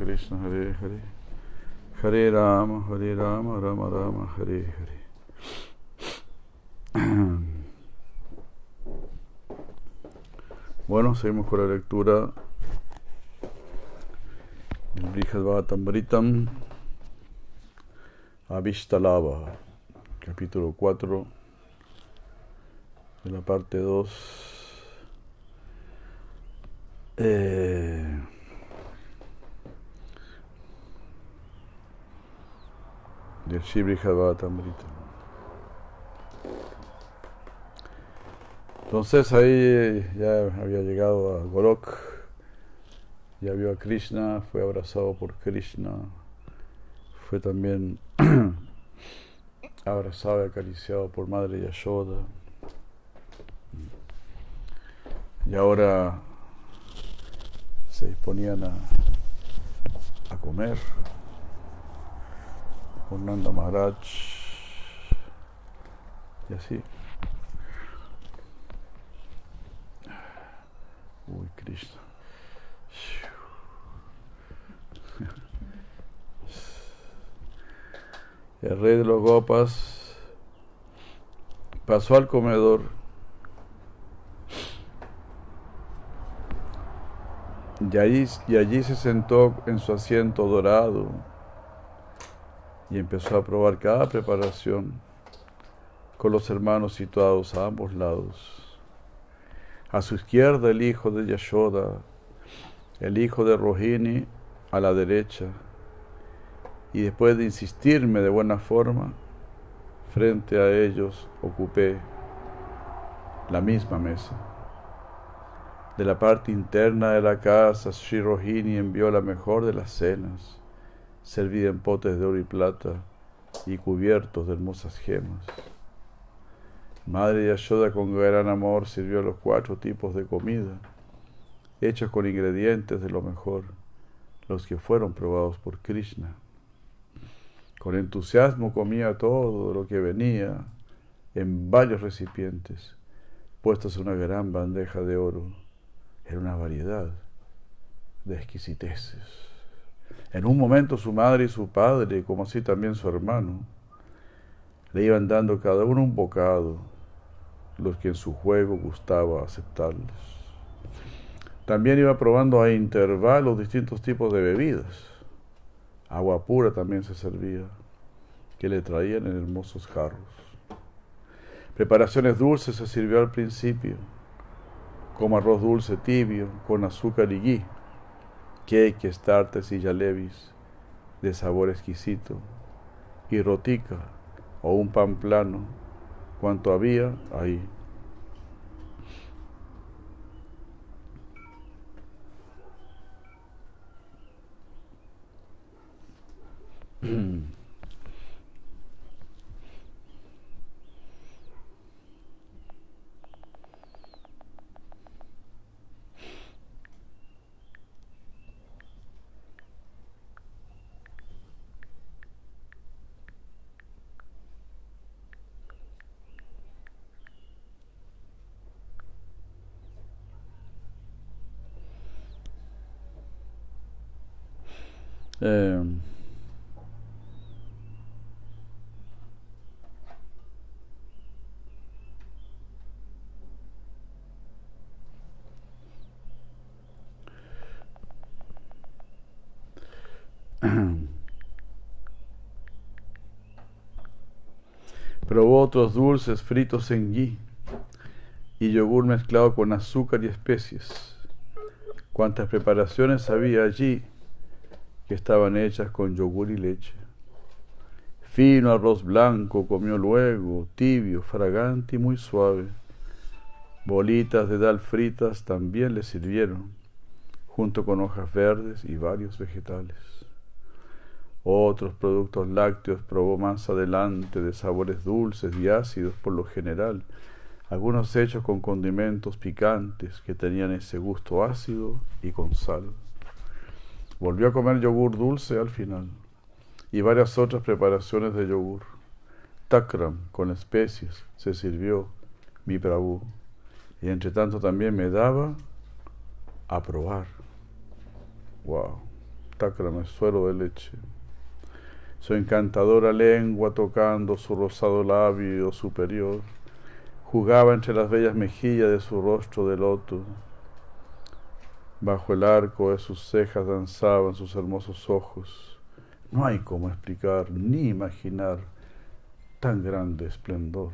Krishna, Hare Hare. Hare Rama, Hare Rama, Rama Rama, Hare Hare. Bueno, seguimos con la lectura del Brihad Bhagavatamritam Avishtalava, capítulo 4 de la parte 2. Eh, del Shibri Bhagavatamrita. Entonces ahí ya había llegado a Golok, ya vio a Krishna, fue abrazado por Krishna, fue también abrazado y acariciado por Madre Yashoda. Y ahora se disponían a comer Maharaj y así. Uy, Krishna. El rey de los Gopas pasó al comedor y allí, y allí se sentó en su asiento dorado y empezó a probar cada preparación con los hermanos situados a ambos lados. A su izquierda el hijo de Yashoda, el hijo de Rohini a la derecha. Y después de insistirme de buena forma, frente a ellos ocupé la misma mesa. De la parte interna de la casa, Sri Rohini envió la mejor de las cenas, servida en potes de oro y plata y cubiertos de hermosas gemas. Madre Yashoda con gran amor sirvió los cuatro tipos de comida, hechos con ingredientes de lo mejor, los que fueron probados por Krishna. Con entusiasmo comía todo lo que venía en varios recipientes, puestos en una gran bandeja de oro. Era una variedad de exquisiteces. En un momento su madre y su padre, como así también su hermano, le iban dando cada uno un bocado los que en su juego gustaba aceptarles. También iba probando a intervalos distintos tipos de bebidas. Agua pura también se servía, que le traían en hermosos jarros. Preparaciones dulces se sirvió al principio, como arroz dulce tibio con azúcar y ghee, cake, tartes y jalebis de sabor exquisito, y rotica o un pan plano cuanto había ahí. Eh, probó otros dulces fritos en ghee y yogur mezclado con azúcar y especies. Cuantas preparaciones había allí que estaban hechas con yogur y leche. Fino arroz blanco comió luego, tibio, fragante y muy suave. Bolitas de dal fritas también le sirvieron, junto con hojas verdes y varios vegetales. Otros productos lácteos probó más adelante de sabores dulces y ácidos por lo general, algunos hechos con condimentos picantes que tenían ese gusto ácido y con sal. Volvió a comer yogur dulce al final y varias otras preparaciones de yogur. Takram con especies se sirvió mi Prabhu y entre tanto también me daba a probar. Wow. Maltácrame, suero de leche. Su encantadora lengua tocando su rosado labio superior, jugaba entre las bellas mejillas de su rostro de loto. Bajo el arco de sus cejas danzaban sus hermosos ojos. No hay cómo explicar ni imaginar tan grande esplendor.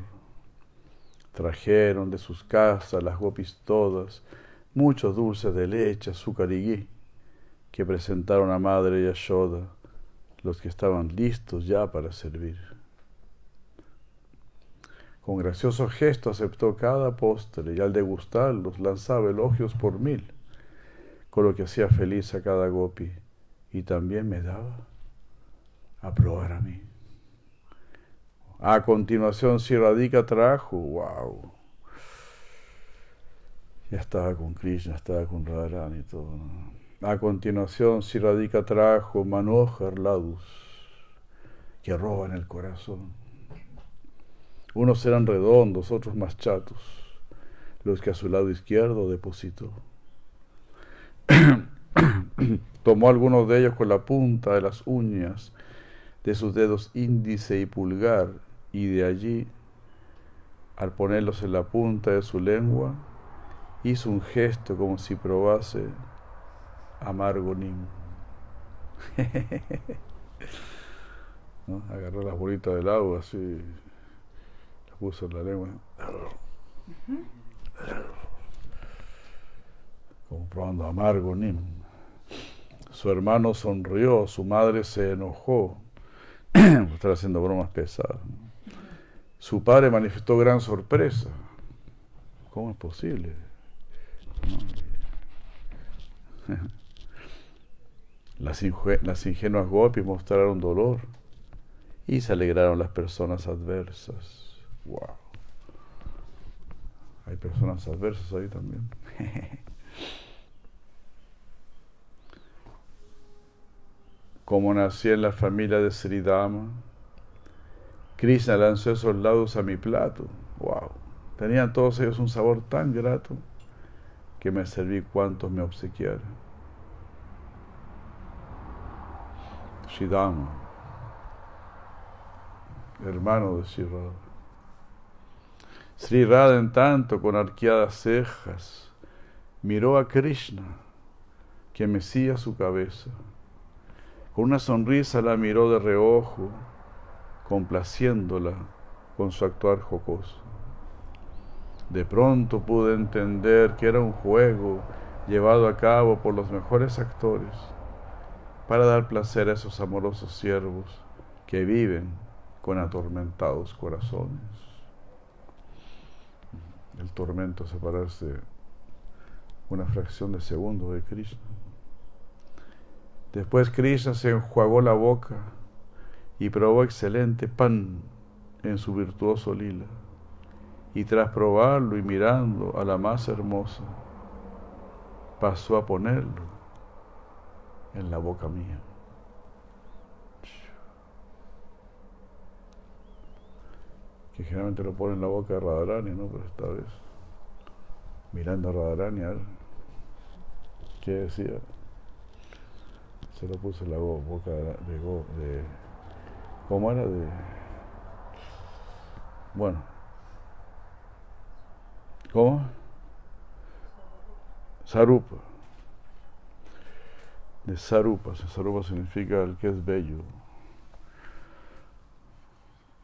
Trajeron de sus casas las gopis todas, muchos dulces de leche, azúcar y ghee, que presentaron a Madre Yashoda, los que estaban listos ya para servir. Con gracioso gesto aceptó cada postre y al degustarlos lanzaba elogios por mil, con lo que hacía feliz a cada gopi y también me daba a probar a mí. A continuación, si Radhika trajo, wow. Ya estaba con Krishna, estaba con Radharani y todo. A continuación, si Radhika trajo Manohar Ladus, que roban el corazón. Unos eran redondos, otros más chatos, los que a su lado izquierdo depositó. Tomó algunos de ellos con la punta de las uñas de sus dedos índice y pulgar y de allí, al ponerlos en la punta de su lengua, hizo un gesto como si probase amargo nim. Agarró las bolitas del agua así, las puso en la lengua. Probando amargo nim. Su hermano sonrió, su madre se enojó, estar haciendo bromas pesadas. Su padre manifestó gran sorpresa. ¿Cómo es posible? Las, ingenuas gopis mostraron dolor y se alegraron las personas adversas. ¡Wow! Hay personas adversas ahí también. Como nací en la familia de Sridama, Krishna lanzó esos lados a mi plato. ¡Wow! Tenían todos ellos un sabor tan grato que me serví cuantos me obsequiaron. Shidama, hermano de Sri Radha. Sri Radha, en tanto, con arqueadas cejas, miró a Krishna, que mecía su cabeza. Con una sonrisa la miró de reojo complaciéndola con su actuar jocoso. De pronto pude entender que era un juego llevado a cabo por los mejores actores para dar placer a esos amorosos siervos que viven con atormentados corazones. El tormento separarse una fracción de segundo de Krishna. Después Krishna se enjuagó la boca y probó excelente pan en su virtuoso lila. Y tras probarlo y mirando a la más hermosa, pasó a ponerlo en la boca mía. Que generalmente lo pone en la boca de Radharani, ¿no? Pero esta vez, mirando a Radharani, ¿qué decía? Se lo puso en la boca de, de ¿Cómo era de.? Bueno. ¿Cómo? Sarupa. De Sarupa. Sarupa significa el que es bello.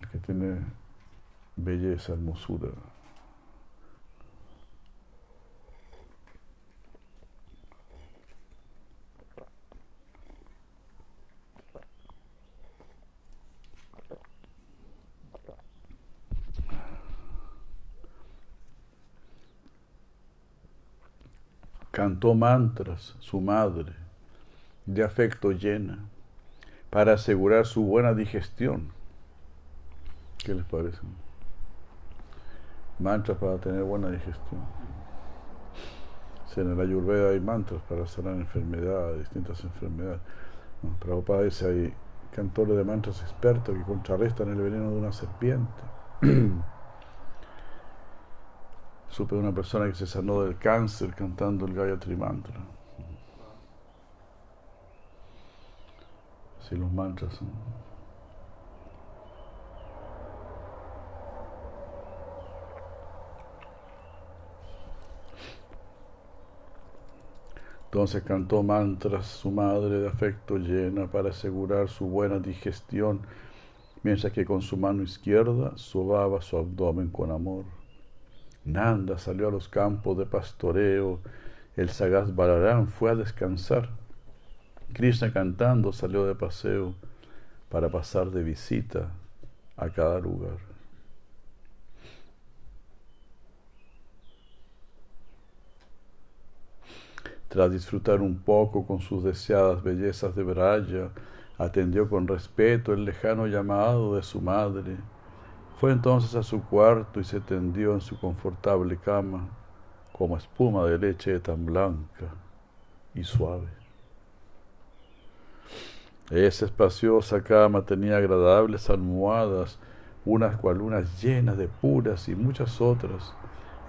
El que tiene belleza, hermosura. Cantó mantras su madre, de afecto llena, para asegurar su buena digestión. ¿Qué les parece? Mantras para tener buena digestión. en la Ayurveda hay mantras para sanar enfermedades, distintas enfermedades. No, Prabhupada dice hay cantores de mantras expertos que contrarrestan el veneno de una serpiente. Supe una persona que se sanó del cáncer cantando el Gayatri Mantra. Si los mantras son. Entonces cantó mantras su madre de afecto llena para asegurar su buena digestión, mientras que con su mano izquierda sobaba su abdomen con amor. Nanda salió a los campos de pastoreo, el sagaz Balarán fue a descansar. Krishna cantando salió de paseo para pasar de visita a cada lugar. Tras disfrutar un poco con sus deseadas bellezas de Braya, atendió con respeto el lejano llamado de su madre. Fue entonces a su cuarto y se tendió en su confortable cama, como espuma de leche tan blanca y suave. Esa espaciosa cama tenía agradables almohadas, unas cualunas llenas de puras y muchas otras.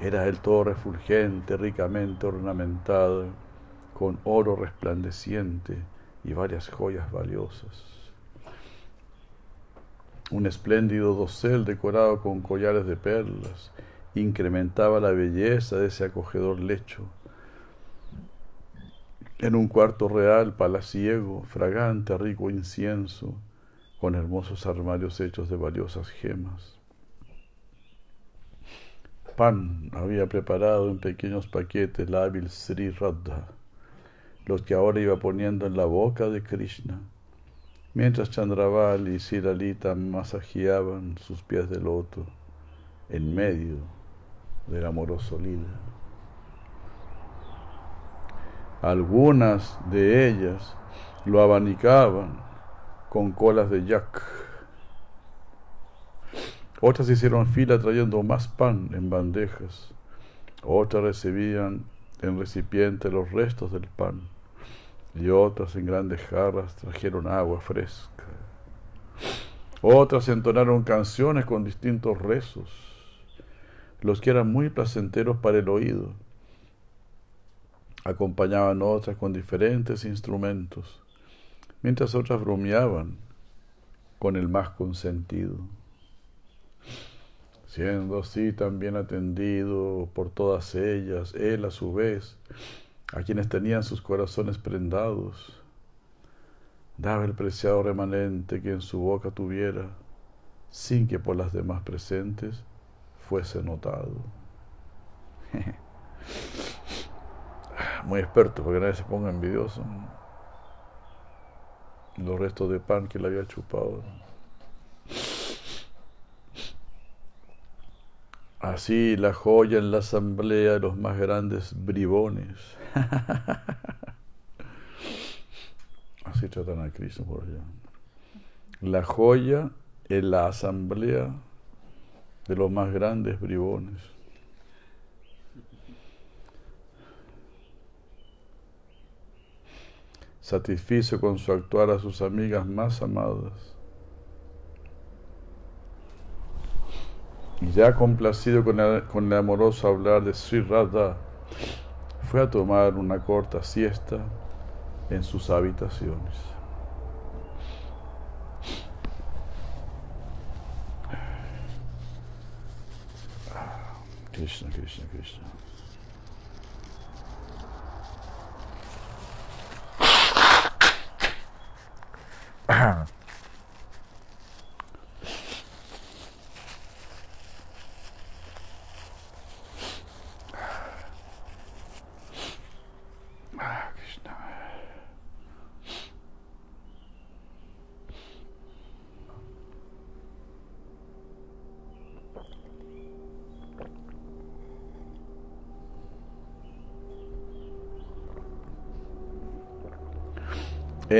Era el todo refulgente, ricamente ornamentado con oro resplandeciente y varias joyas valiosas. Un espléndido dosel decorado con collares de perlas incrementaba la belleza de ese acogedor lecho. En un cuarto real, palaciego, fragante, rico incienso, con hermosos armarios hechos de valiosas gemas. Pan había preparado en pequeños paquetes la hábil Sri Radha los que ahora iba poniendo en la boca de Krishna, mientras Chandraval y Siralita masajeaban sus pies de loto en medio del amoroso lila. Algunas de ellas lo abanicaban con colas de yak. Otras hicieron fila trayendo más pan en bandejas. Otras recibían en recipiente los restos del pan y otras en grandes jarras trajeron agua fresca. Otras entonaron canciones con distintos rezos, los que eran muy placenteros para el oído. Acompañaban otras con diferentes instrumentos, mientras otras bromeaban con el más consentido. Siendo así también atendido por todas ellas, él a su vez a quienes tenían sus corazones prendados. Daba el preciado remanente que en su boca tuviera, sin que por las demás presentes fuese notado. Muy experto, porque nadie se ponga envidioso. Los restos de pan que le había chupado. Así la joya en la asamblea de los más grandes bribones. Así tratan a Cristo por allá. La joya en la asamblea de los más grandes bribones. Satisfizo con su actuar a sus amigas más amadas y ya complacido con el, amoroso hablar de Sri Radha, fue a tomar una corta siesta en sus habitaciones. Krishna, Krishna, Krishna.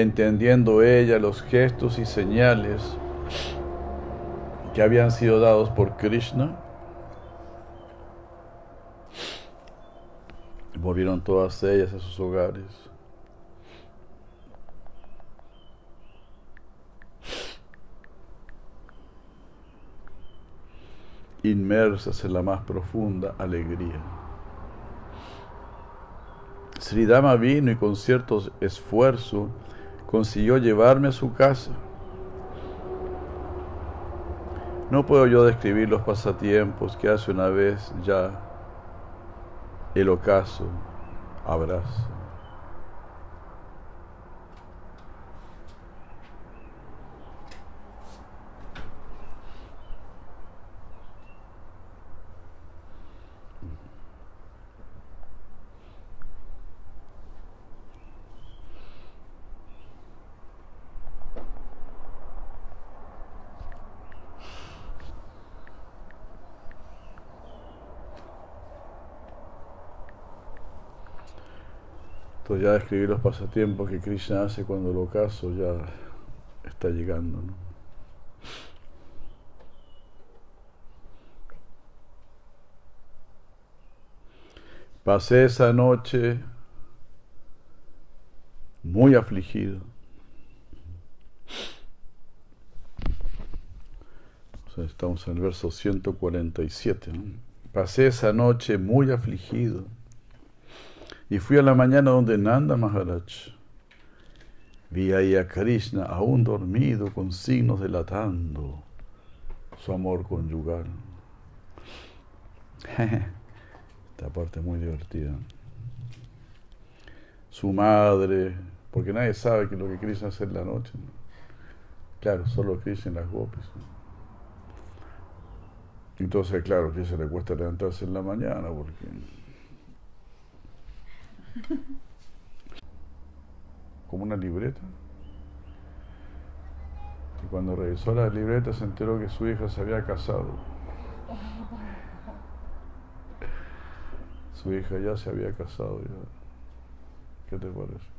entendiendo ella los gestos y señales que habían sido dados por Krishna, volvieron todas ellas a sus hogares. inmersas en la más profunda alegría. Sridama vino y con cierto esfuerzo consiguió llevarme a su casa. No puedo yo describir los pasatiempos que hace una vez ya el ocaso abrazo. Ya describí los pasatiempos que Krishna hace cuando el ocaso ya está llegando. Pasé esa noche muy afligido. estamos en el verso 147. Pasé esa noche muy afligido y fui a la mañana donde Nanda Maharaj. Vi ahí a Krishna aún dormido con signos delatando su amor conyugal. Esta parte es muy divertida. Su madre, porque nadie sabe que lo que Krishna hace en la noche. Claro, solo Krishna en las gopis. Entonces, claro, que se le cuesta levantarse en la mañana porque como una libreta. Y cuando revisó la libreta se enteró que su hija se había casado. Su hija ya se había casado. ¿Qué te parece?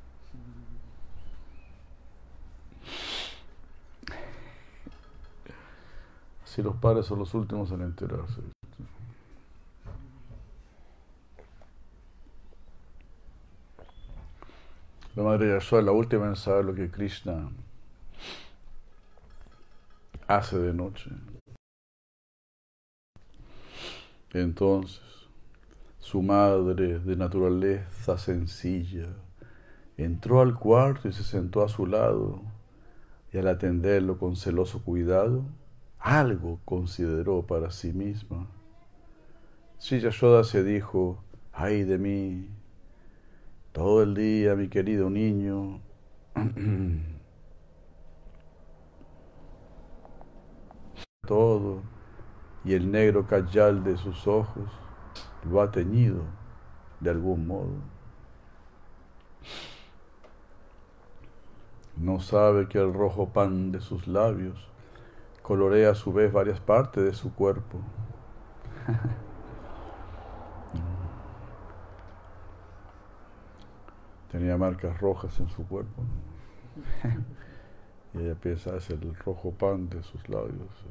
Si los padres son los últimos en enterarse. La madre Yashoda, la última en saber lo que Krishna hace de noche. Entonces, su madre, de naturaleza sencilla, entró al cuarto y se sentó a su lado, y al atenderlo con celoso cuidado, algo consideró para sí misma. Si Yashoda se dijo, ay de mí, todo el día, mi querido niño. Todo. Y el negro cayal de sus ojos lo ha teñido de algún modo. No sabe que el rojo pan de sus labios colorea a su vez varias partes de su cuerpo. tenía marcas rojas en su cuerpo. y ella piensa, es el rojo pan de sus labios.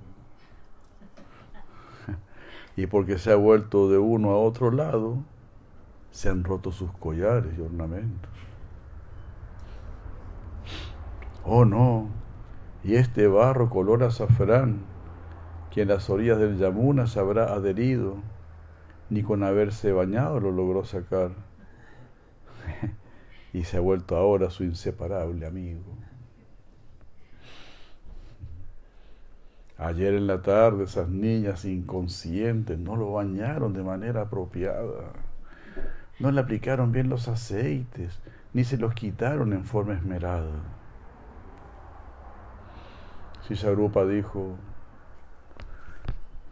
y porque se ha vuelto de uno a otro lado, se han roto sus collares y ornamentos. Oh no, y este barro color azafrán, que en las orillas del Yamuna se habrá adherido, ni con haberse bañado lo logró sacar y se ha vuelto ahora su inseparable amigo. Ayer en la tarde esas niñas inconscientes no lo bañaron de manera apropiada, no le aplicaron bien los aceites, ni se los quitaron en forma esmerada. Si Sarupa dijo,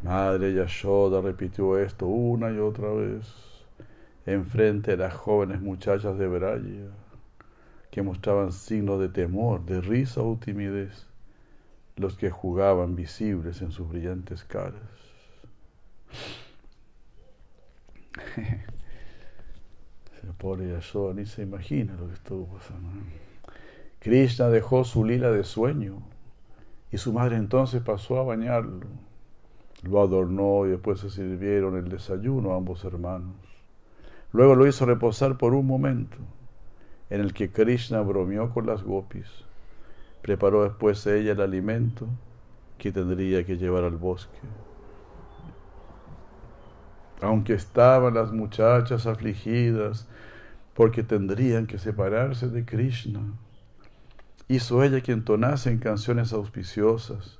Madre Yashoda repitió esto una y otra vez enfrente las jóvenes muchachas de Braya, que mostraban signos de temor, de risa o timidez, los que jugaban visibles en sus brillantes caras. Se pobre Yashoda ni se imagina lo que estuvo pasando. Krishna dejó su lila de sueño y su madre entonces pasó a bañarlo. Lo adornó y después se sirvieron el desayuno a ambos hermanos. Luego lo hizo reposar por un momento, en el que Krishna bromeó con las gopis. Preparó después ella el alimento que tendría que llevar al bosque. Aunque estaban las muchachas afligidas porque tendrían que separarse de Krishna hizo ella que entonasen canciones auspiciosas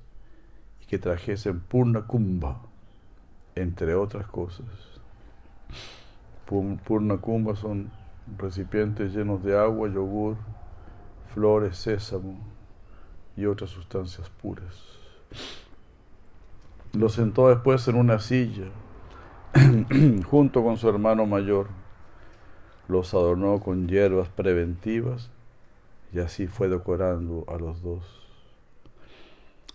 y que trajesen purna kumba, entre otras cosas. Purna kumba son recipientes llenos de agua, yogur, flores, sésamo y otras sustancias puras. Lo sentó después en una silla junto con su hermano mayor. Los adornó con hierbas preventivas y así fue decorando a los dos.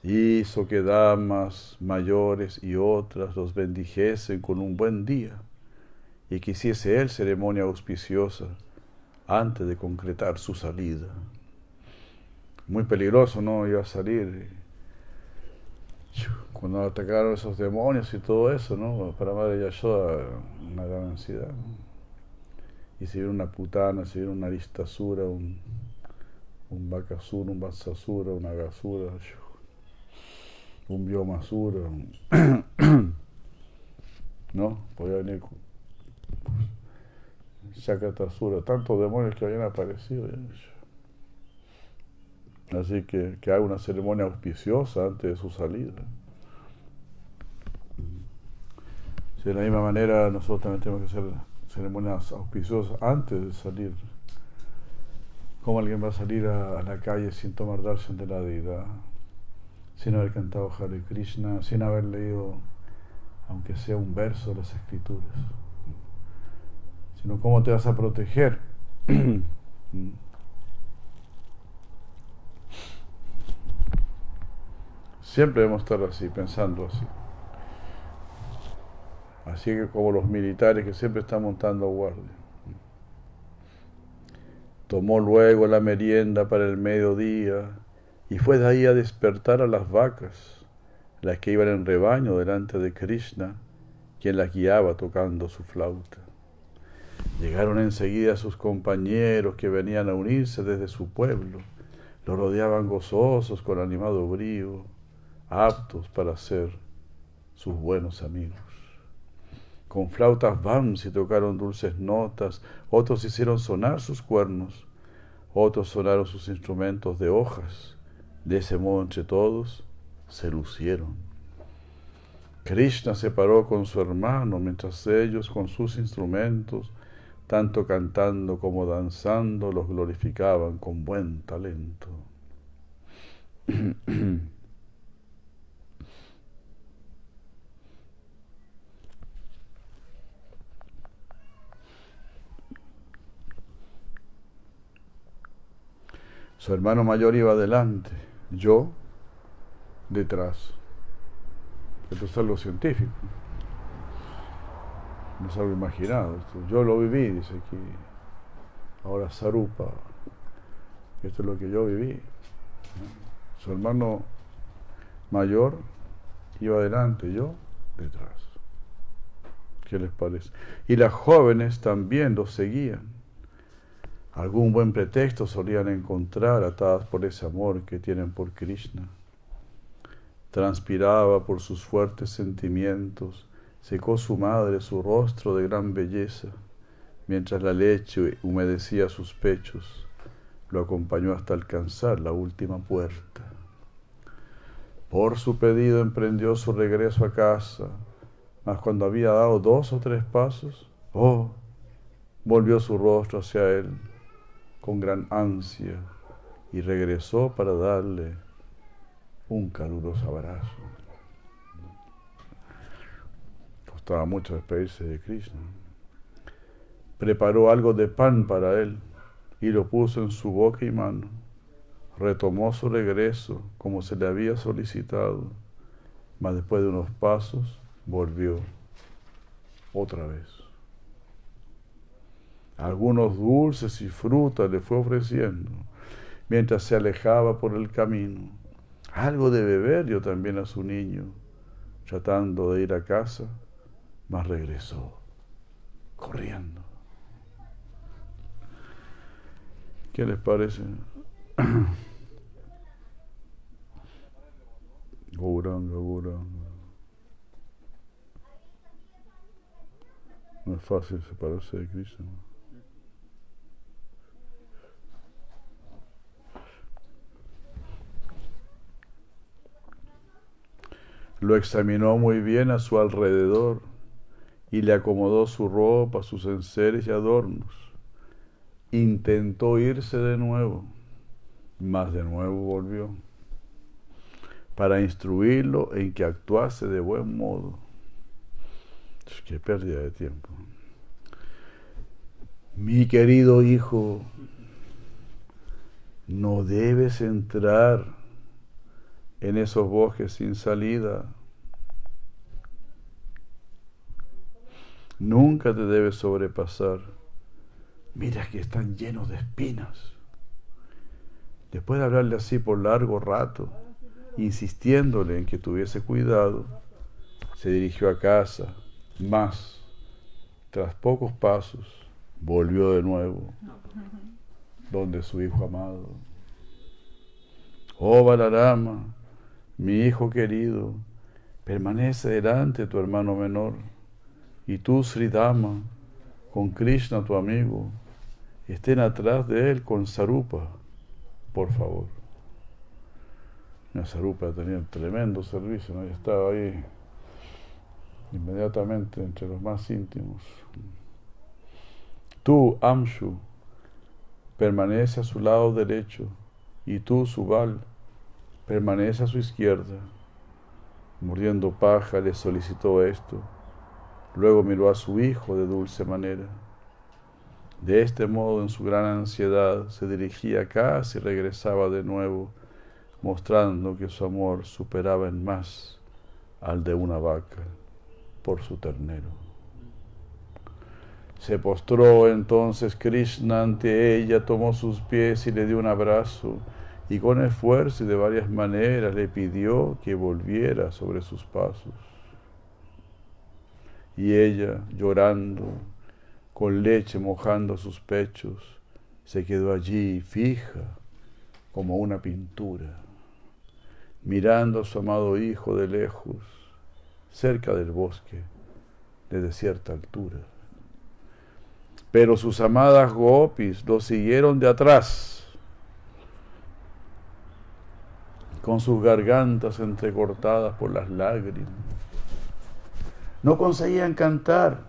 Hizo que damas mayores y otras los bendijesen con un buen día y que hiciese él ceremonia auspiciosa antes de concretar su salida. Muy peligroso, ¿no? Iba a salir. Cuando atacaron esos demonios y todo eso, ¿no? Para Madre Yashoda, una gran ansiedad. Y si viene una putana, si viene una aristasura, un, un Bakasura, un Vatsasura, una Gasura, un Biomasura, ¿no? Podía venir Shakatasura, tantos demonios que habían aparecido. Así que que haga una ceremonia auspiciosa antes de su salida. de la misma manera nosotros también tenemos que hacer ceremonias auspiciosas antes de salir. ¿Cómo alguien va a salir a, la calle sin tomar darshan de la deidad? Sin haber cantado Hare Krishna, sin haber leído, aunque sea un verso de las escrituras. Cómo te vas a proteger. Siempre debemos estar así, pensando así. Así que como los militares que siempre están montando guardia. Tomó luego la merienda para el mediodía y fue de ahí a despertar a las vacas, las que iban en rebaño delante de Krishna, quien las guiaba tocando su flauta. Llegaron enseguida sus compañeros que venían a unirse desde su pueblo. Lo rodeaban gozosos con animado brío, aptos para ser sus buenos amigos con flautas vams y tocaron dulces notas, otros hicieron sonar sus cuernos, otros sonaron sus instrumentos de hojas. De ese modo entre todos se lucieron. Krishna se paró con su hermano mientras ellos con sus instrumentos, tanto cantando como danzando, los glorificaban con buen talento. Su hermano mayor iba adelante, yo detrás. Esto es algo científico. No es algo imaginado. yo lo viví, dice aquí. Ahora Sarupa. Esto es lo que yo viví. Su hermano mayor iba adelante, yo detrás. ¿Qué les parece? Y las jóvenes también lo seguían. Algún buen pretexto solían encontrar atadas por ese amor que tienen por Krishna. Transpiraba por sus fuertes sentimientos, secó su madre su rostro de gran belleza, mientras la leche humedecía sus pechos, lo acompañó hasta alcanzar la última puerta. Por su pedido emprendió su regreso a casa, mas cuando había dado dos o tres pasos, oh, volvió su rostro hacia él con gran ansia y regresó para darle un caluroso abrazo. Costaba mucho despedirse de Krishna. Preparó algo de pan para él y lo puso en su boca y mano. Retomó su regreso como se le había solicitado, mas después de unos pasos volvió otra vez algunos dulces y frutas le fue ofreciendo mientras se alejaba por el camino. Algo de beber dio también a su niño, tratando de ir a casa, mas regresó corriendo. ¿Qué les parece? Gauranga, Gauranga. No es fácil separarse de Cristo. Lo examinó muy bien a su alrededor y le acomodó su ropa, sus enseres y adornos. Intentó irse de nuevo, mas de nuevo volvió, para instruirlo en que actuase de buen modo. Qué pérdida de tiempo. Mi querido hijo, no debes entrar en esos bosques sin salida. Nunca te debes sobrepasar. Mira que están llenos de espinas. Después de hablarle así por largo rato, insistiéndole en que tuviese cuidado, se dirigió a casa, más, tras pocos pasos, volvió de nuevo donde su hijo amado. Oh Balarama, mi hijo querido, permanece delante de tu hermano menor, y tú, Sridama, con Krishna tu amigo, estén atrás de él con Sarupa, por favor. La Sarupa tenía un tremendo servicio, ¿no? estaba ahí inmediatamente entre los más íntimos. Tú, Amshu, permanece a su lado derecho, y tú, Subal, permanece a su izquierda. Muriendo paja le solicitó esto. Luego miró a su hijo de dulce manera. De este modo, en su gran ansiedad, se dirigía a casa y regresaba de nuevo, mostrando que su amor superaba en más al de una vaca por su ternero. Se postró entonces Krishna ante ella, tomó sus pies y le dio un abrazo, y con esfuerzo y de varias maneras le pidió que volviera sobre sus pasos. Y ella, llorando, con leche mojando sus pechos, se quedó allí fija como una pintura, mirando a su amado hijo de lejos, cerca del bosque, de cierta altura pero sus amadas gopis lo siguieron de atrás, con sus gargantas entrecortadas por las lágrimas. No conseguían cantar,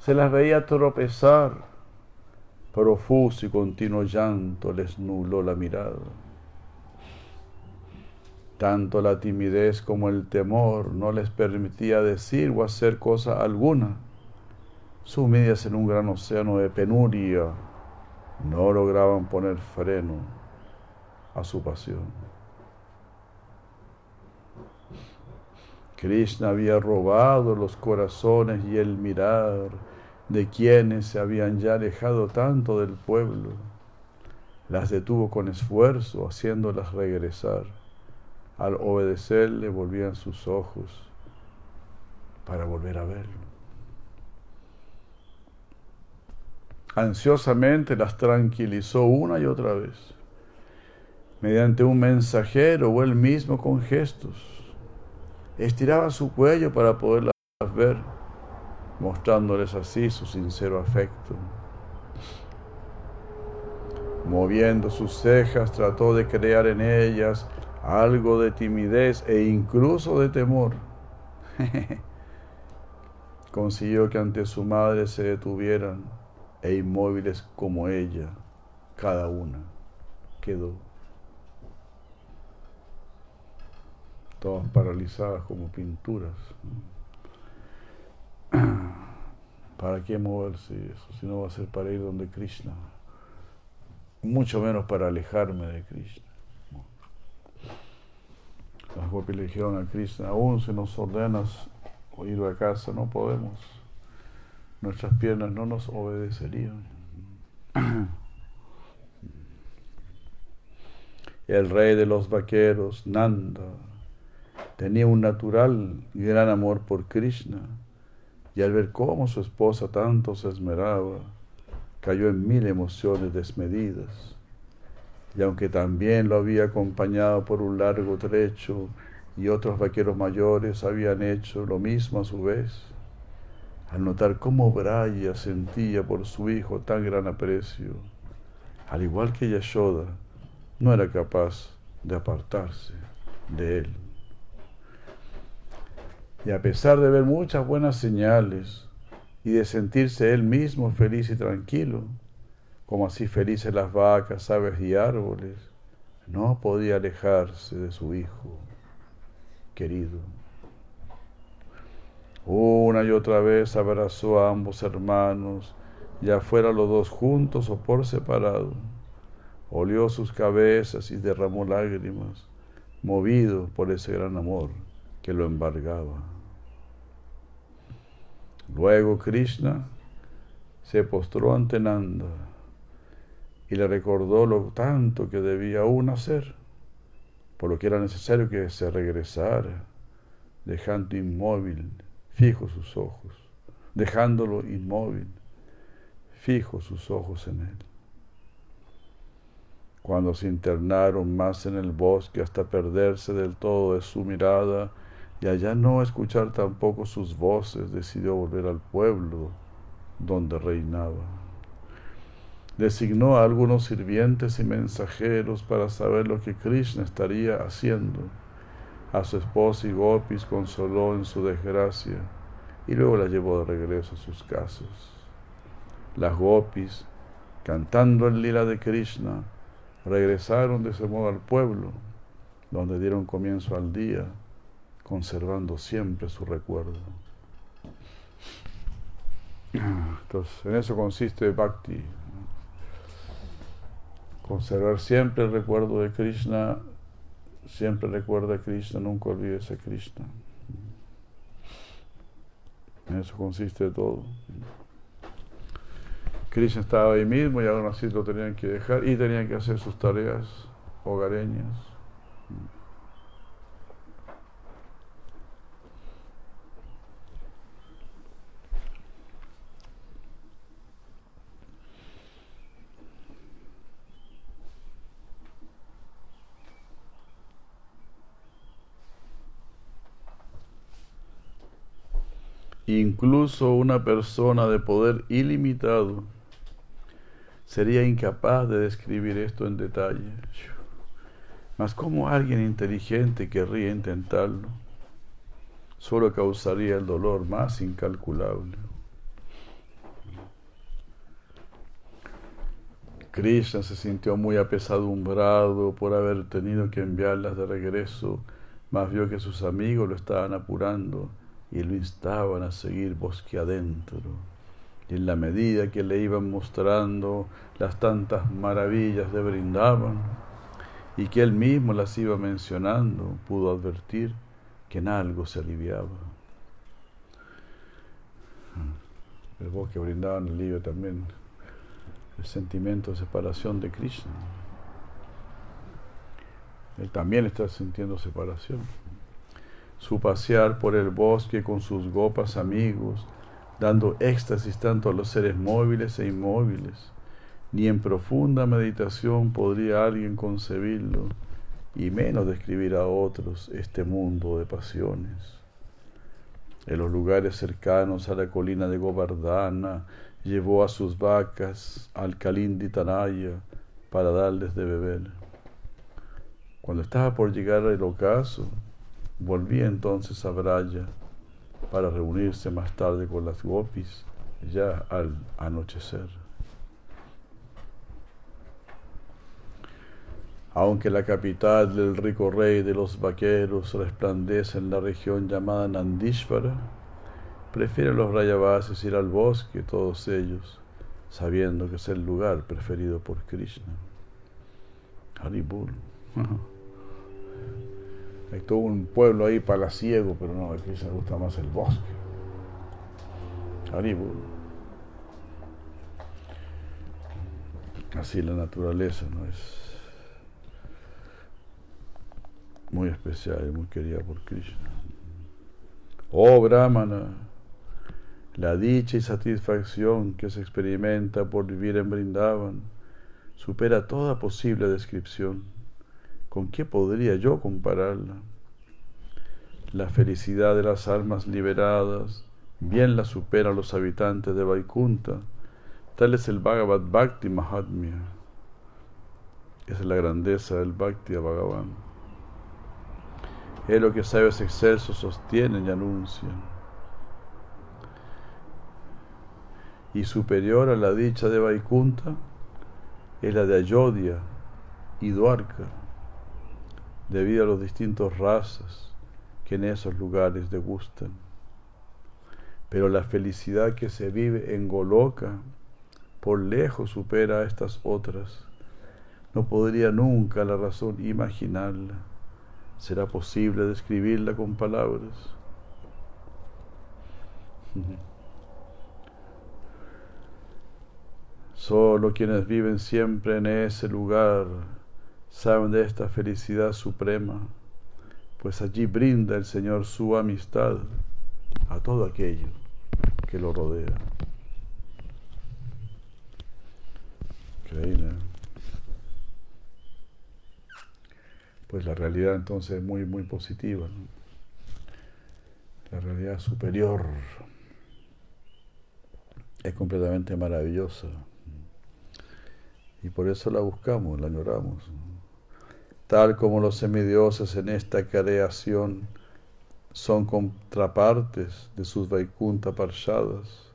se las veía tropezar, profuso y continuo llanto les nubló la mirada. Tanto la timidez como el temor no les permitía decir o hacer cosa alguna sumidas en un gran océano de penuria, no lograban poner freno a su pasión. Krishna había robado los corazones y el mirar de quienes se habían ya alejado tanto del pueblo. Las detuvo con esfuerzo, haciéndolas regresar. Al obedecerle volvían sus ojos para volver a verlo. ansiosamente las tranquilizó una y otra vez, mediante un mensajero o él mismo con gestos. Estiraba su cuello para poderlas ver, mostrándoles así su sincero afecto. Moviendo sus cejas, trató de crear en ellas algo de timidez e incluso de temor. Consiguió que ante su madre se detuvieran e inmóviles como ella, cada una quedó. Todas paralizadas como pinturas. ¿Para qué moverse eso? Si no va a ser para ir donde Krishna. Mucho menos para alejarme de Krishna. Las gopis le dijeron a Krishna, aún si nos ordenas ir a casa, no podemos nuestras piernas no nos obedecerían. El rey de los vaqueros, Nanda, tenía un natural gran amor por Krishna y al ver cómo su esposa tanto se esmeraba, cayó en mil emociones desmedidas. Y aunque también lo había acompañado por un largo trecho y otros vaqueros mayores habían hecho lo mismo a su vez, al notar cómo Braya sentía por su hijo tan gran aprecio, al igual que Yashoda, no era capaz de apartarse de él. Y a pesar de ver muchas buenas señales y de sentirse él mismo feliz y tranquilo, como así felices las vacas, aves y árboles, no podía alejarse de su hijo querido. Una y otra vez abrazó a ambos hermanos, ya fuera los dos juntos o por separado. Olió sus cabezas y derramó lágrimas, movido por ese gran amor que lo embargaba. Luego Krishna se postró ante Nanda y le recordó lo tanto que debía aún hacer, por lo que era necesario que se regresara, dejando inmóvil, fijo sus ojos, dejándolo inmóvil, fijo sus ojos en él. Cuando se internaron más en el bosque hasta perderse del todo de su mirada y allá no escuchar tampoco sus voces, decidió volver al pueblo donde reinaba designó a algunos sirvientes y mensajeros para saber lo que Krishna estaría haciendo. A su esposa y Gopis consoló en su desgracia y luego la llevó de regreso a sus casas. Las Gopis, cantando el lila de Krishna, regresaron de ese modo al pueblo, donde dieron comienzo al día, conservando siempre su recuerdo. Entonces, en eso consiste Bhakti, conservar siempre el recuerdo de Krishna, siempre recuerda a Krishna, nunca olvides a Krishna. En eso consiste todo. Krishna estaba ahí mismo y aún así lo tenían que dejar y tenían que hacer sus tareas hogareñas. Incluso una persona de poder ilimitado sería incapaz de describir esto en detalle. Mas como alguien inteligente querría intentarlo, solo causaría el dolor más incalculable. Krishna se sintió muy apesadumbrado por haber tenido que enviarlas de regreso, mas vio que sus amigos lo estaban apurando y lo instaban a seguir bosque adentro. Y en la medida que le iban mostrando las tantas maravillas de Brindaban y que él mismo las iba mencionando, pudo advertir que en algo se aliviaba. El bosque Brindaban alivia también el sentimiento de separación de Krishna. Él también está sintiendo separación su pasear por el bosque con sus gopas amigos, dando éxtasis tanto a los seres móviles e inmóviles. Ni en profunda meditación podría alguien concebirlo, y menos describir a otros este mundo de pasiones. En los lugares cercanos a la colina de Govardhana, llevó a sus vacas al Kalinditanaya para darles de beber. Cuando estaba por llegar al ocaso, Volví entonces a Braya para reunirse más tarde con las gopis ya al anochecer. Aunque la capital del rico rey de los vaqueros resplandece en la región llamada Nandishvara, prefieren los Rayavasis ir al bosque, todos ellos, sabiendo que es el lugar preferido por Krishna. Haribur. Hay todo un pueblo ahí palaciego, pero no, aquí se gusta más el bosque. Así la naturaleza, ¿no? Es muy especial y muy querida por Krishna. Oh Brahmana, la dicha y satisfacción que se experimenta por vivir en Brindavan supera toda posible descripción. ¿Con qué podría yo compararla? La felicidad de las almas liberadas bien la superan los habitantes de Vaikunta. Tal es el Bhagavad Bhakti Mahatmya. Esa es la grandeza del Bhakti a Bhagavan. Es lo que sabios excelsos sostienen y anuncian. Y superior a la dicha de Vaikunta es la de Ayodhya y Dwarka, debido a los distintos razas que en esos lugares degustan. Pero la felicidad que se vive en Goloka por lejos supera a estas otras. No podría nunca la razón imaginarla. ¿Será posible describirla con palabras? Solo quienes viven siempre en ese lugar saben de esta felicidad suprema, pues allí brinda el Señor su amistad a todo aquello que lo rodea. Increíble. Pues la realidad entonces es muy, muy positiva. La realidad superior es completamente maravillosa. Y por eso la buscamos, la añoramos. Tal como los semidioses en esta creación son contrapartes de sus Vaikunta Parshadas.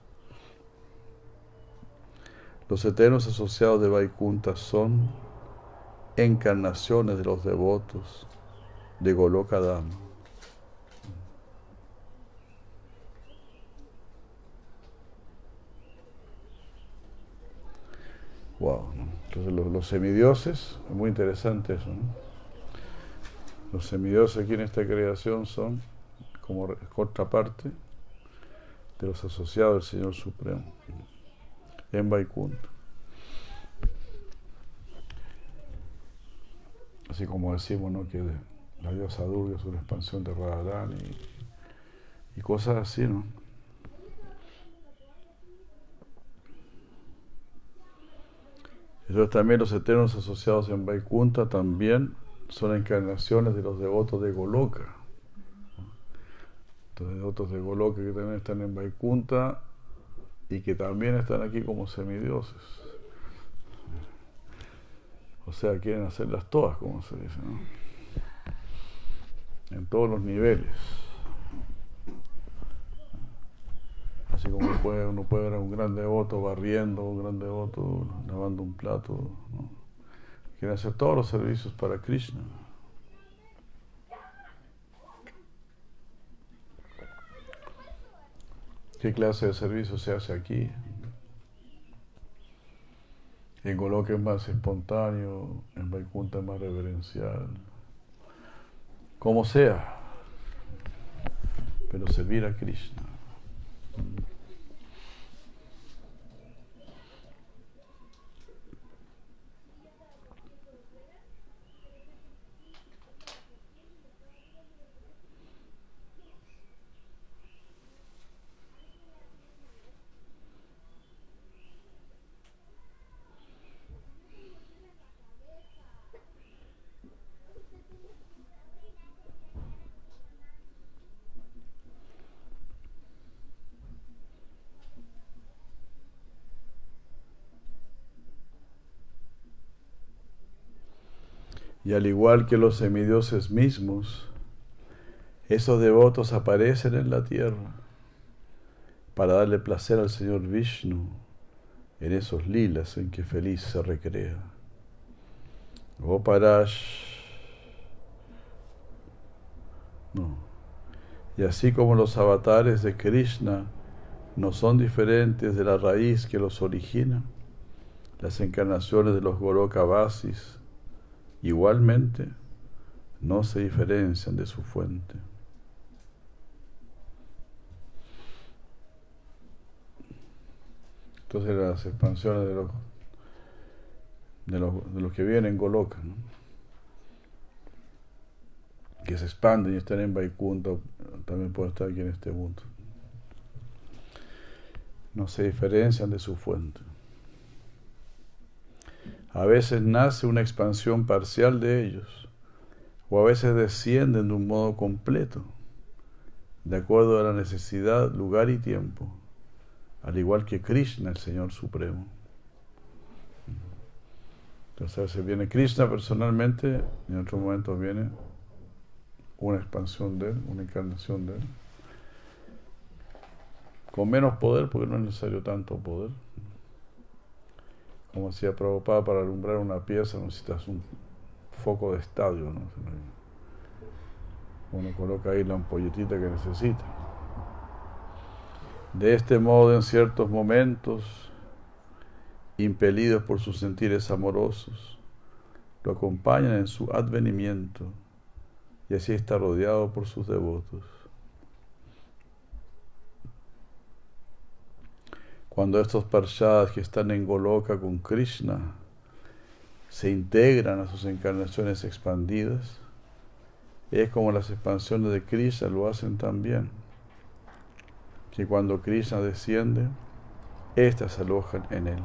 Los eternos asociados de Vaikunta son encarnaciones de los devotos de Golokadama. Wow. Entonces los, semidioses, es muy interesante eso. Los semidioses aquí en esta creación son como contraparte de los asociados del Señor Supremo en Vaikunta. Así como decimos ¿no? que la diosa Durga es una expansión de Radharani y, y cosas así, ¿no? Entonces también los eternos asociados en Vaikunta también son encarnaciones de los devotos de Goloka. Los devotos de Goloka que también están en Vaikunta y que también están aquí como semidioses. O sea, quieren hacerlas todas, como se dice, ¿no? En todos los niveles. Así como uno puede, uno puede ver a un gran devoto barriendo, un gran devoto lavando un plato. ¿no? Quiere hacer todos los servicios para Krishna. ¿Qué clase de servicio se hace aquí? En Goloka es más espontáneo, en Vaikunta más reverencial. Como sea, pero servir a Krishna. Y al igual que los semidioses mismos, esos devotos aparecen en la tierra para darle placer al Señor Vishnu en esos lilas en que feliz se recrea. Parash. No. Y así como los avatares de Krishna no son diferentes de la raíz que los origina, las encarnaciones de los Gorokavasis igualmente no se diferencian de su fuente. Entonces las expansiones de los, de los, de los que vienen Goloka, que se expanden y están en Vaikunta, también pueden estar aquí en este mundo. No se diferencian de su fuente. A veces nace una expansión parcial de ellos, o a veces descienden de un modo completo, de acuerdo a la necesidad, lugar y tiempo, al igual que Krishna, el Señor Supremo. Entonces a veces viene Krishna personalmente y en otros momentos viene una expansión de Él, una encarnación de Él. Con menos poder, porque no es necesario tanto poder. Como decía Prabhupada, para alumbrar una pieza necesitas un foco de estadio, ¿no? Uno coloca ahí la ampolletita que necesita. De este modo, en ciertos momentos, impelidos por sus sentires amorosos, lo acompañan en su advenimiento y así está rodeado por sus devotos. Cuando estos parshadas que están en Goloka con Krishna se integran a sus encarnaciones expandidas, es como las expansiones de Krishna lo hacen también, que cuando Krishna desciende, éstas se alojan en él.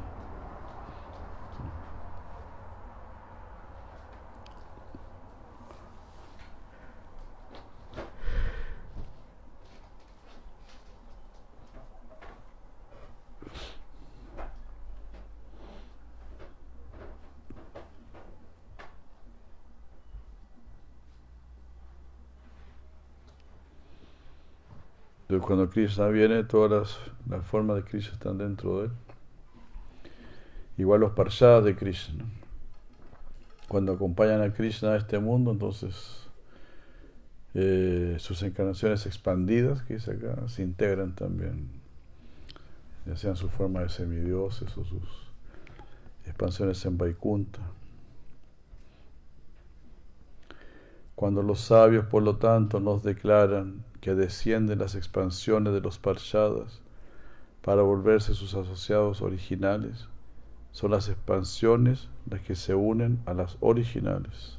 Cuando Krishna viene, todas las, formas de Krishna están dentro de él. Igual los parshadas de Krishna. Cuando acompañan a Krishna a este mundo, entonces eh, sus encarnaciones expandidas, que dice acá, se integran también, ya sean su forma de semidioses o sus expansiones en Vaikunta. Cuando los sabios, por lo tanto, nos declaran que descienden las expansiones de los parshadas para volverse sus asociados originales, son las expansiones las que se unen a las originales.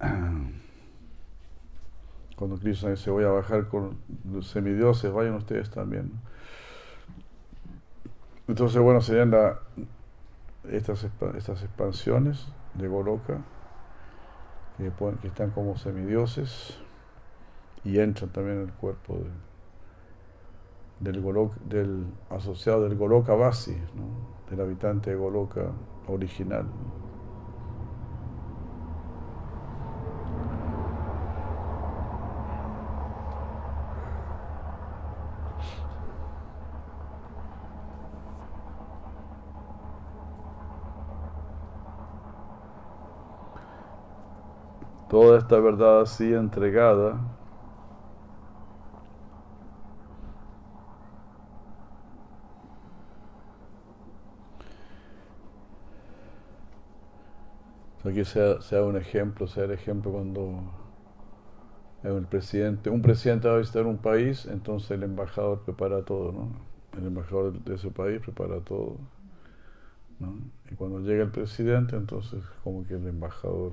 Cuando Krishna dice voy a bajar con los semidioses, vayan ustedes también. Entonces, bueno, serían la, estas, estas expansiones de Goloka que, están como semidioses y entran también en el cuerpo del, del asociado del Goloka Vasi, del habitante de Goloka original. Toda esta verdad así entregada aquí sea, sea, un ejemplo, sea el ejemplo cuando el presidente, un presidente va a visitar un país, entonces el embajador prepara todo, ¿no? El embajador de ese país prepara todo, ¿no? Y cuando llega el presidente, entonces como que el embajador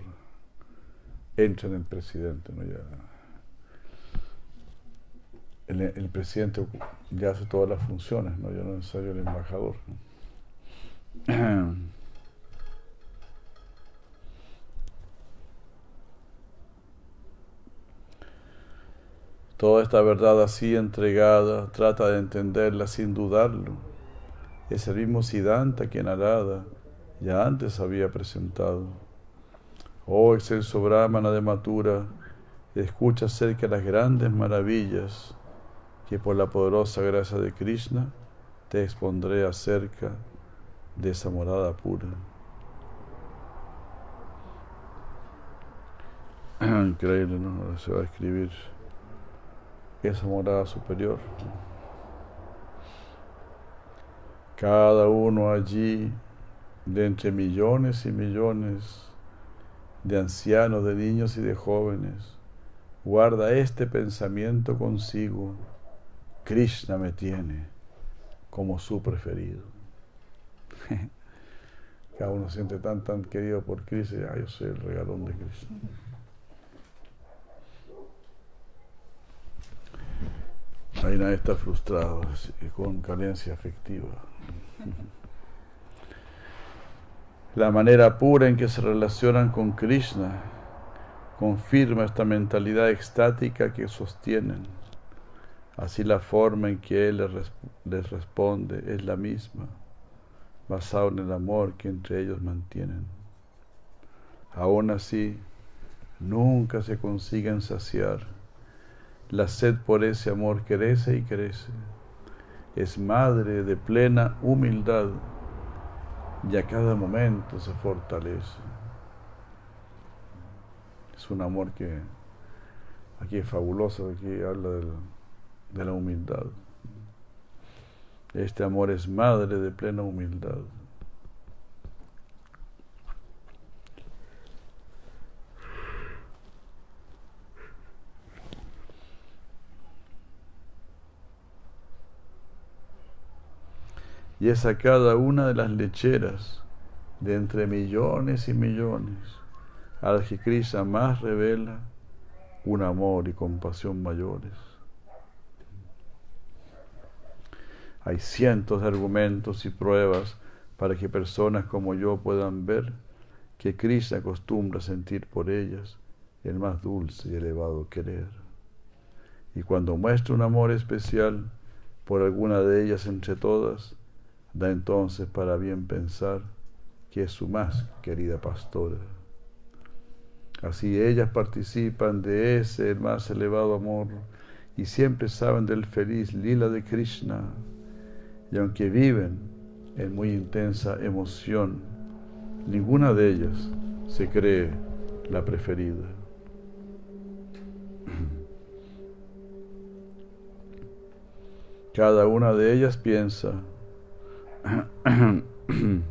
entra en el presidente, ¿no? Ya, el, presidente ya hace todas las funciones, ¿no? Ya no es necesario el embajador. Toda esta verdad así entregada, trata de entenderla sin dudarlo. Es el mismo Siddhanta quien Arada ya antes había presentado. Oh excelso Brahmana de Matura, escucha acerca de las grandes maravillas que por la poderosa gracia de Krishna te expondré acerca de esa morada pura. Increíble, ¿no? Ahora se va a escribir esa morada superior. Cada uno allí, de entre millones y millones de ancianos, de niños y de jóvenes. Guarda este pensamiento consigo. Krishna me tiene como su preferido. Cada uno siente tan, tan querido por Krishna, y, yo soy el regalón de Krishna. Ahí nadie está frustrado, con carencia afectiva. La manera pura en que se relacionan con Krishna confirma esta mentalidad extática que sostienen. Así la forma en que Él les responde es la misma, basada en el amor que entre ellos mantienen. Aún así, nunca se consiguen saciar. La sed por ese amor crece y crece. Es madre de plena humildad y a cada momento se fortalece. Es un amor que aquí es fabuloso, aquí habla de la humildad. Este amor es madre de plena humildad. Y es a cada una de las lecheras de entre millones y millones a las que Krishna más revela un amor y compasión mayores. Hay cientos de argumentos y pruebas para que personas como yo puedan ver que Krishna acostumbra sentir por ellas el más dulce y elevado querer. Y cuando muestra un amor especial por alguna de ellas entre todas, Da entonces para bien pensar que es su más querida pastora. Así ellas participan de ese más elevado amor y siempre saben del feliz lila de Krishna. Y aunque viven en muy intensa emoción, ninguna de ellas se cree la preferida. Cada una de ellas piensa,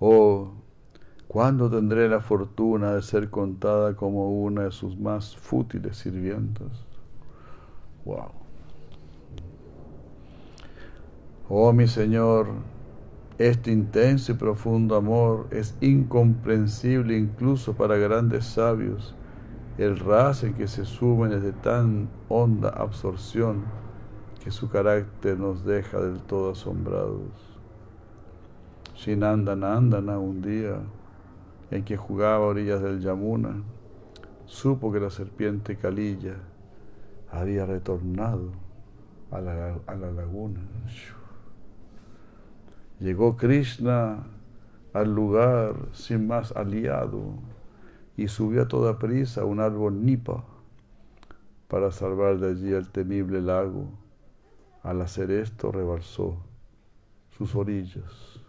oh, ¿cuándo tendré la fortuna de ser contada como una de sus más fútiles sirvientas? Wow. Oh mi Señor, este intenso y profundo amor es incomprensible incluso para grandes sabios. El ras en que se sumen es de tan honda absorción que su carácter nos deja del todo asombrados. Shinandana Andana un día en que jugaba a orillas del Yamuna, supo que la serpiente Kalilla había retornado a la laguna. Llegó Krishna al lugar sin más aliado y subió a toda prisa a un árbol nipa para salvar de allí el temible lago. Al hacer esto rebalsó sus orillas.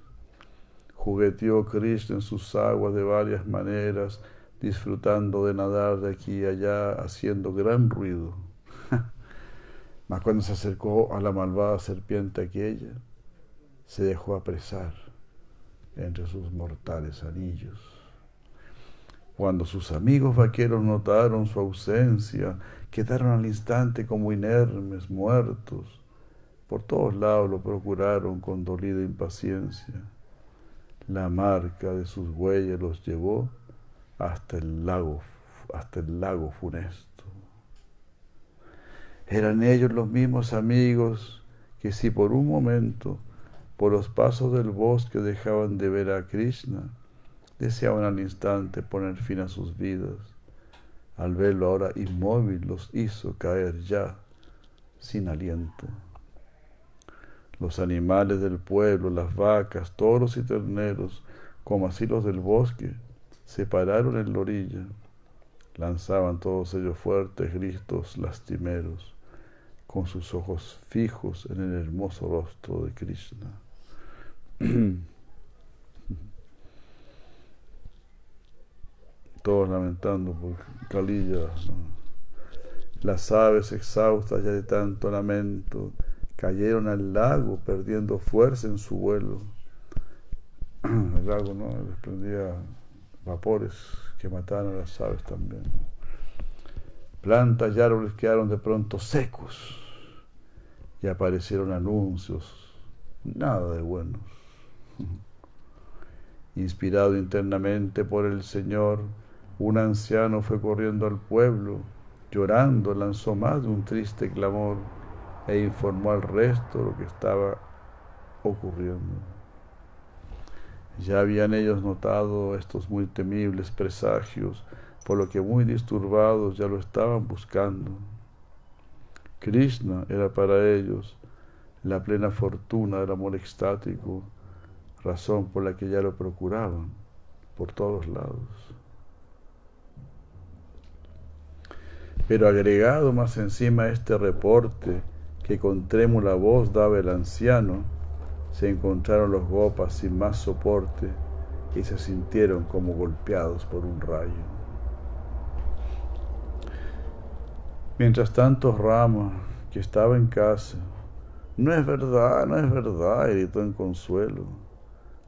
Jugueteó Krishna en sus aguas de varias maneras, disfrutando de nadar de aquí y allá, haciendo gran ruido. Mas cuando se acercó a la malvada serpiente aquella, se dejó apresar entre sus mortales anillos. Cuando sus amigos vaqueros notaron su ausencia, quedaron al instante como inermes, muertos. Por todos lados lo procuraron con dolida impaciencia. La marca de sus huellas los llevó hasta el lago, hasta el lago funesto. Eran ellos los mismos amigos que si por un momento por los pasos del bosque dejaban de ver a Krishna, deseaban al instante poner fin a sus vidas. Al verlo ahora inmóvil los hizo caer ya sin aliento. Los animales del pueblo, las vacas, toros y terneros, como así los del bosque, se pararon en la orilla. Lanzaban todos ellos fuertes gritos lastimeros, con sus ojos fijos en el hermoso rostro de Krishna. Todos lamentando por Calilla. Las aves exhaustas ya de tanto lamento cayeron al lago perdiendo fuerza en su vuelo. El lago no desprendía vapores que mataron a las aves también. Plantas y árboles quedaron de pronto secos y aparecieron anuncios, nada de buenos. Inspirado internamente por el Señor, un anciano fue corriendo al pueblo, llorando lanzó más de un triste clamor e informó al resto lo que estaba ocurriendo. Ya habían ellos notado estos muy temibles presagios por lo que muy disturbados ya lo estaban buscando. Krishna era para ellos la plena fortuna del amor extático, razón por la que ya lo procuraban por todos lados. Pero agregado más encima a este reporte que con trémula voz daba el anciano, se encontraron los gopas sin más soporte y se sintieron como golpeados por un rayo. Mientras tanto Rama, que estaba en casa, no es verdad, no es verdad, gritó en consuelo.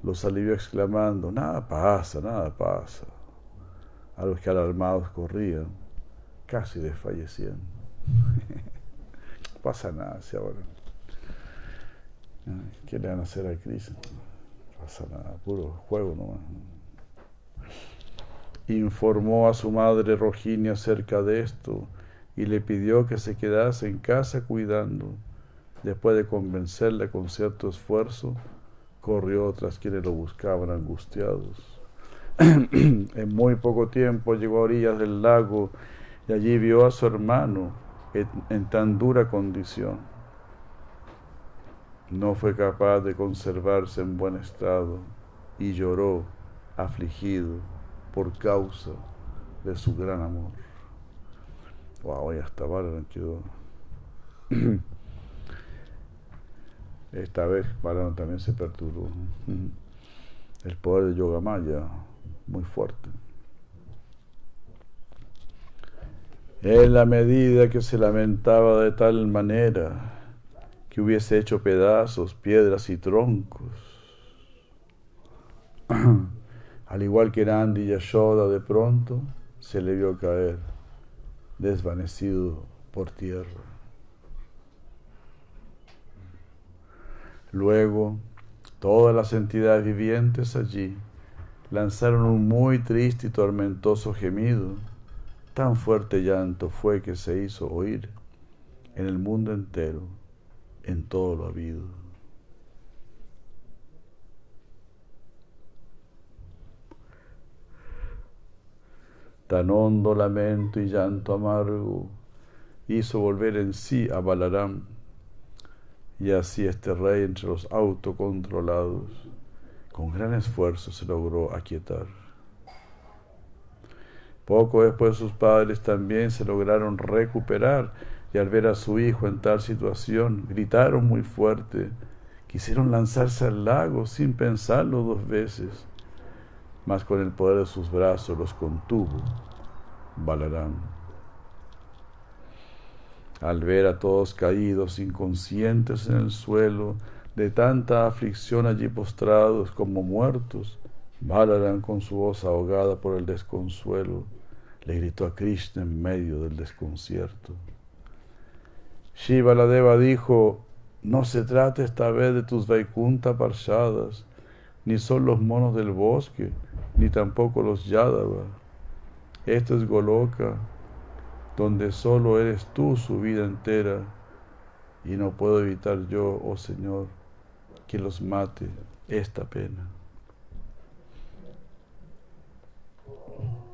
Los alivió exclamando, nada pasa, nada pasa. A los que alarmados corrían casi desfalleciendo. no pasa nada si ahora. ¿Qué le van a hacer a Cristo? Pasa nada, puro juego nomás. Informó a su madre Roginia acerca de esto y le pidió que se quedase en casa cuidando. Después de convencerle con cierto esfuerzo, corrió tras quienes lo buscaban angustiados. en muy poco tiempo llegó a orillas del lago y allí vio a su hermano en, tan dura condición. No fue capaz de conservarse en buen estado y lloró afligido por causa de su gran amor. Wow, ya Balaram quedó. Esta vez Balaram también se perturbó. El poder de Yoga Maya, muy fuerte. En la medida que se lamentaba de tal manera que hubiese hecho pedazos, piedras y troncos, al igual que Nandi y Yashoda de pronto se le vio caer, desvanecido por tierra. Luego, todas las entidades vivientes allí lanzaron un muy triste y tormentoso gemido Tan fuerte llanto fue que se hizo oír en el mundo entero, en todo lo habido. Tan hondo lamento y llanto amargo hizo volver en sí a Balaram, y así este rey entre los autocontrolados, con gran esfuerzo se logró aquietar. Poco después sus padres también se lograron recuperar y al ver a su hijo en tal situación gritaron muy fuerte. Quisieron lanzarse al lago sin pensarlo dos veces, mas con el poder de sus brazos los contuvo Balarán. Al ver a todos caídos, inconscientes en el suelo, de tanta aflicción allí postrados como muertos, Balarán con su voz ahogada por el desconsuelo, le gritó a Krishna en medio del desconcierto. Shiva la Deva dijo, no se trata esta vez de tus Vaikunta parchadas, ni son los monos del bosque, ni tampoco los Yadava. Esto es Goloka, donde solo eres tú su vida entera, y no puedo evitar yo, oh Señor, que los mate esta pena.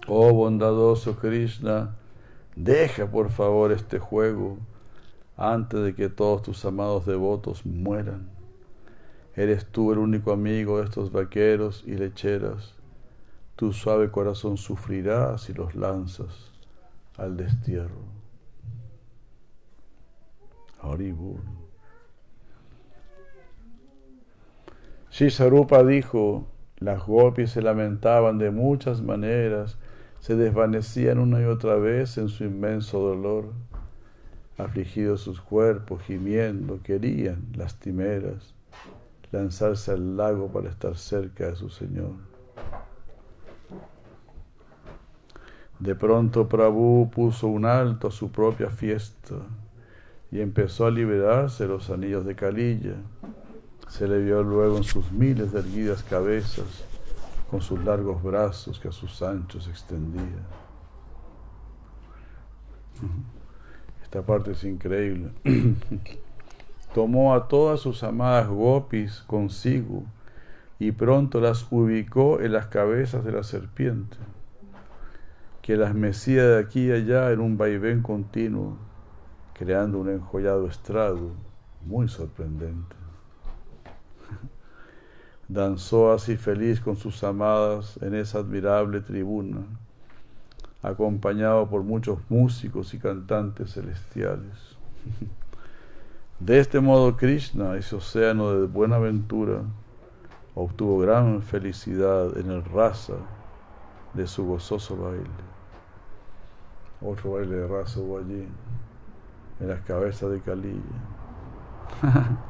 Oh bondadoso Krishna, deja por favor este juego antes de que todos tus amados devotos mueran. Eres tú el único amigo de estos vaqueros y lecheras. Tu suave corazón sufrirá si los lanzas al destierro. Haribur. Shisarupa dijo, las gopis se lamentaban de muchas maneras se desvanecían una y otra vez en su inmenso dolor. Afligidos sus cuerpos, gimiendo, querían, lastimeras, lanzarse al lago para estar cerca de su Señor. De pronto Prabhu puso un alto a su propia fiesta y empezó a liberarse los anillos de calilla. Se le vio luego en sus miles de erguidas cabezas con sus largos brazos que a sus anchos extendía. Esta parte es increíble. Tomó a todas sus amadas gopis consigo y pronto las ubicó en las cabezas de la serpiente. Que las mecía de aquí y allá en un vaivén continuo, creando un enjollado estrado muy sorprendente. Danzó así feliz con sus amadas en esa admirable tribuna, acompañado por muchos músicos y cantantes celestiales. De este modo Krishna, ese océano de buena ventura, obtuvo gran felicidad en el rasa de su gozoso baile. Otro baile de rasa hubo allí, en las cabezas de Calilla.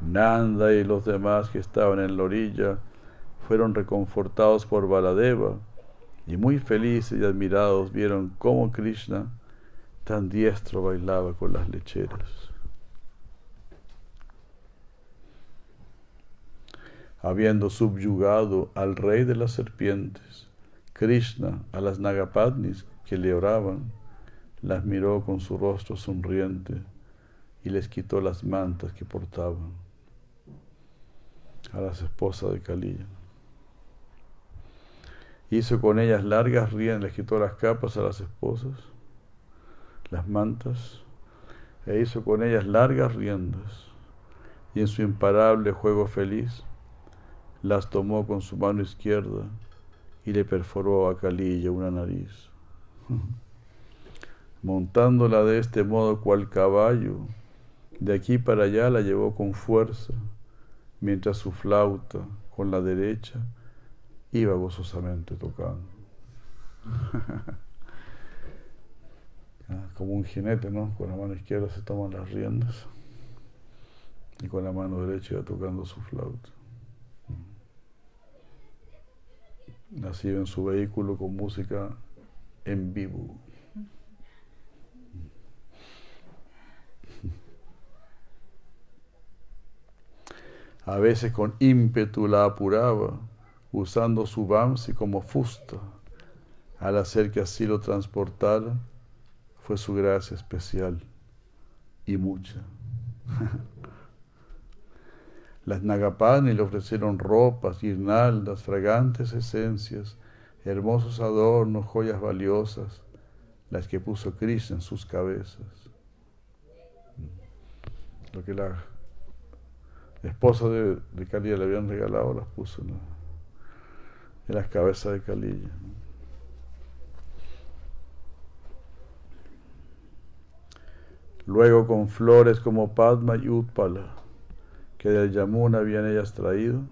Nanda y los demás que estaban en la orilla fueron reconfortados por Baladeva y muy felices y admirados vieron cómo Krishna tan diestro bailaba con las lecheras. Habiendo subyugado al rey de las serpientes, Krishna a las Nagapadnis que le oraban, las miró con su rostro sonriente y les quitó las mantas que portaban a las esposas de Kaliya. Hizo con ellas largas riendas, les quitó las capas a las esposas, las mantas, e hizo con ellas largas riendas, y en su imparable juego feliz las tomó con su mano izquierda y le perforó a Calilla una nariz. Montándola de este modo cual caballo, de aquí para allá la llevó con fuerza, mientras su flauta con la derecha iba gozosamente tocando. Ah, como un jinete, ¿no? Con la mano izquierda se toman las riendas y con la mano derecha iba tocando su flauta. Nacido en su vehículo con música en vivo. A veces con ímpetu la apuraba, usando su bamsi como fusta. Al hacer que así lo transportara, fue su gracia especial y mucha. Las Nagapani le ofrecieron ropas, guirnaldas, fragantes esencias, hermosos adornos, joyas valiosas, las que puso Krishna en sus cabezas. Lo que la esposa de, de le habían regalado las puso en, las cabezas de Kaliya. Luego con flores como Padma y Utpala que del Yamuna habían ellas traído,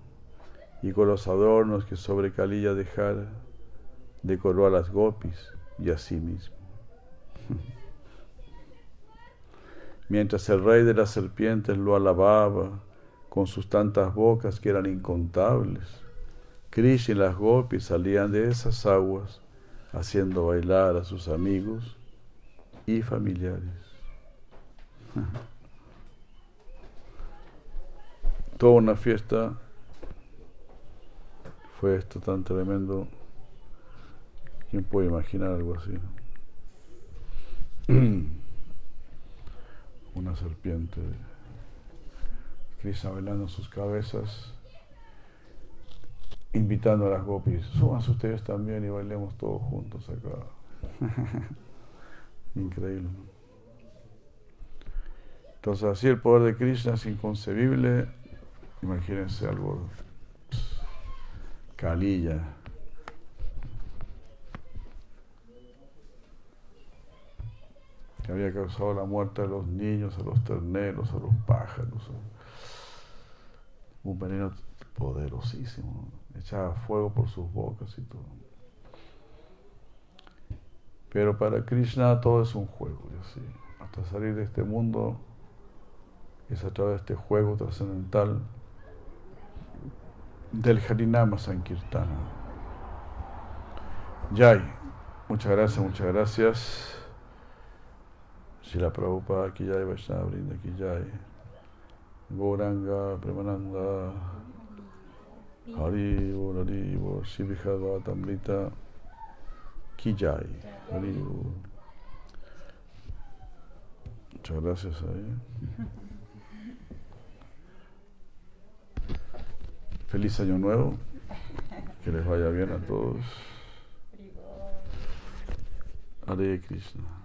y con los adornos que sobre Calilla dejara, decoró a las gopis y a sí mismo. Mientras el rey de las serpientes lo alababa con sus tantas bocas que eran incontables, Krishna y las gopis salían de esas aguas haciendo bailar a sus amigos y familiares. toda una fiesta. Fue esto tan tremendo. ¿Quién puede imaginar algo así? una serpiente. Krishna bailando sus cabezas, invitando a las gopis, súbanse ustedes también y bailemos todos juntos acá. Increíble. Entonces así el poder de Krishna es inconcebible Imagínense algo calilla. que había causado la muerte a los niños, a los terneros, a los pájaros. Un veneno poderosísimo, echaba fuego por sus bocas y todo. Pero para Krishna todo es un juego, y. Hasta salir de este mundo es a través de este juego trascendental del Harinama Sankirtana. Jai, muchas gracias, muchas gracias. Si la Prabhupada aquí Jai, Vaishnava Brinda aquí Jai. Goranga, Premananda, Hari, Hari, Tamrita, Kijai, Hari. Muchas gracias ahí. Feliz año nuevo. Que les vaya bien a todos. Hare Krishna.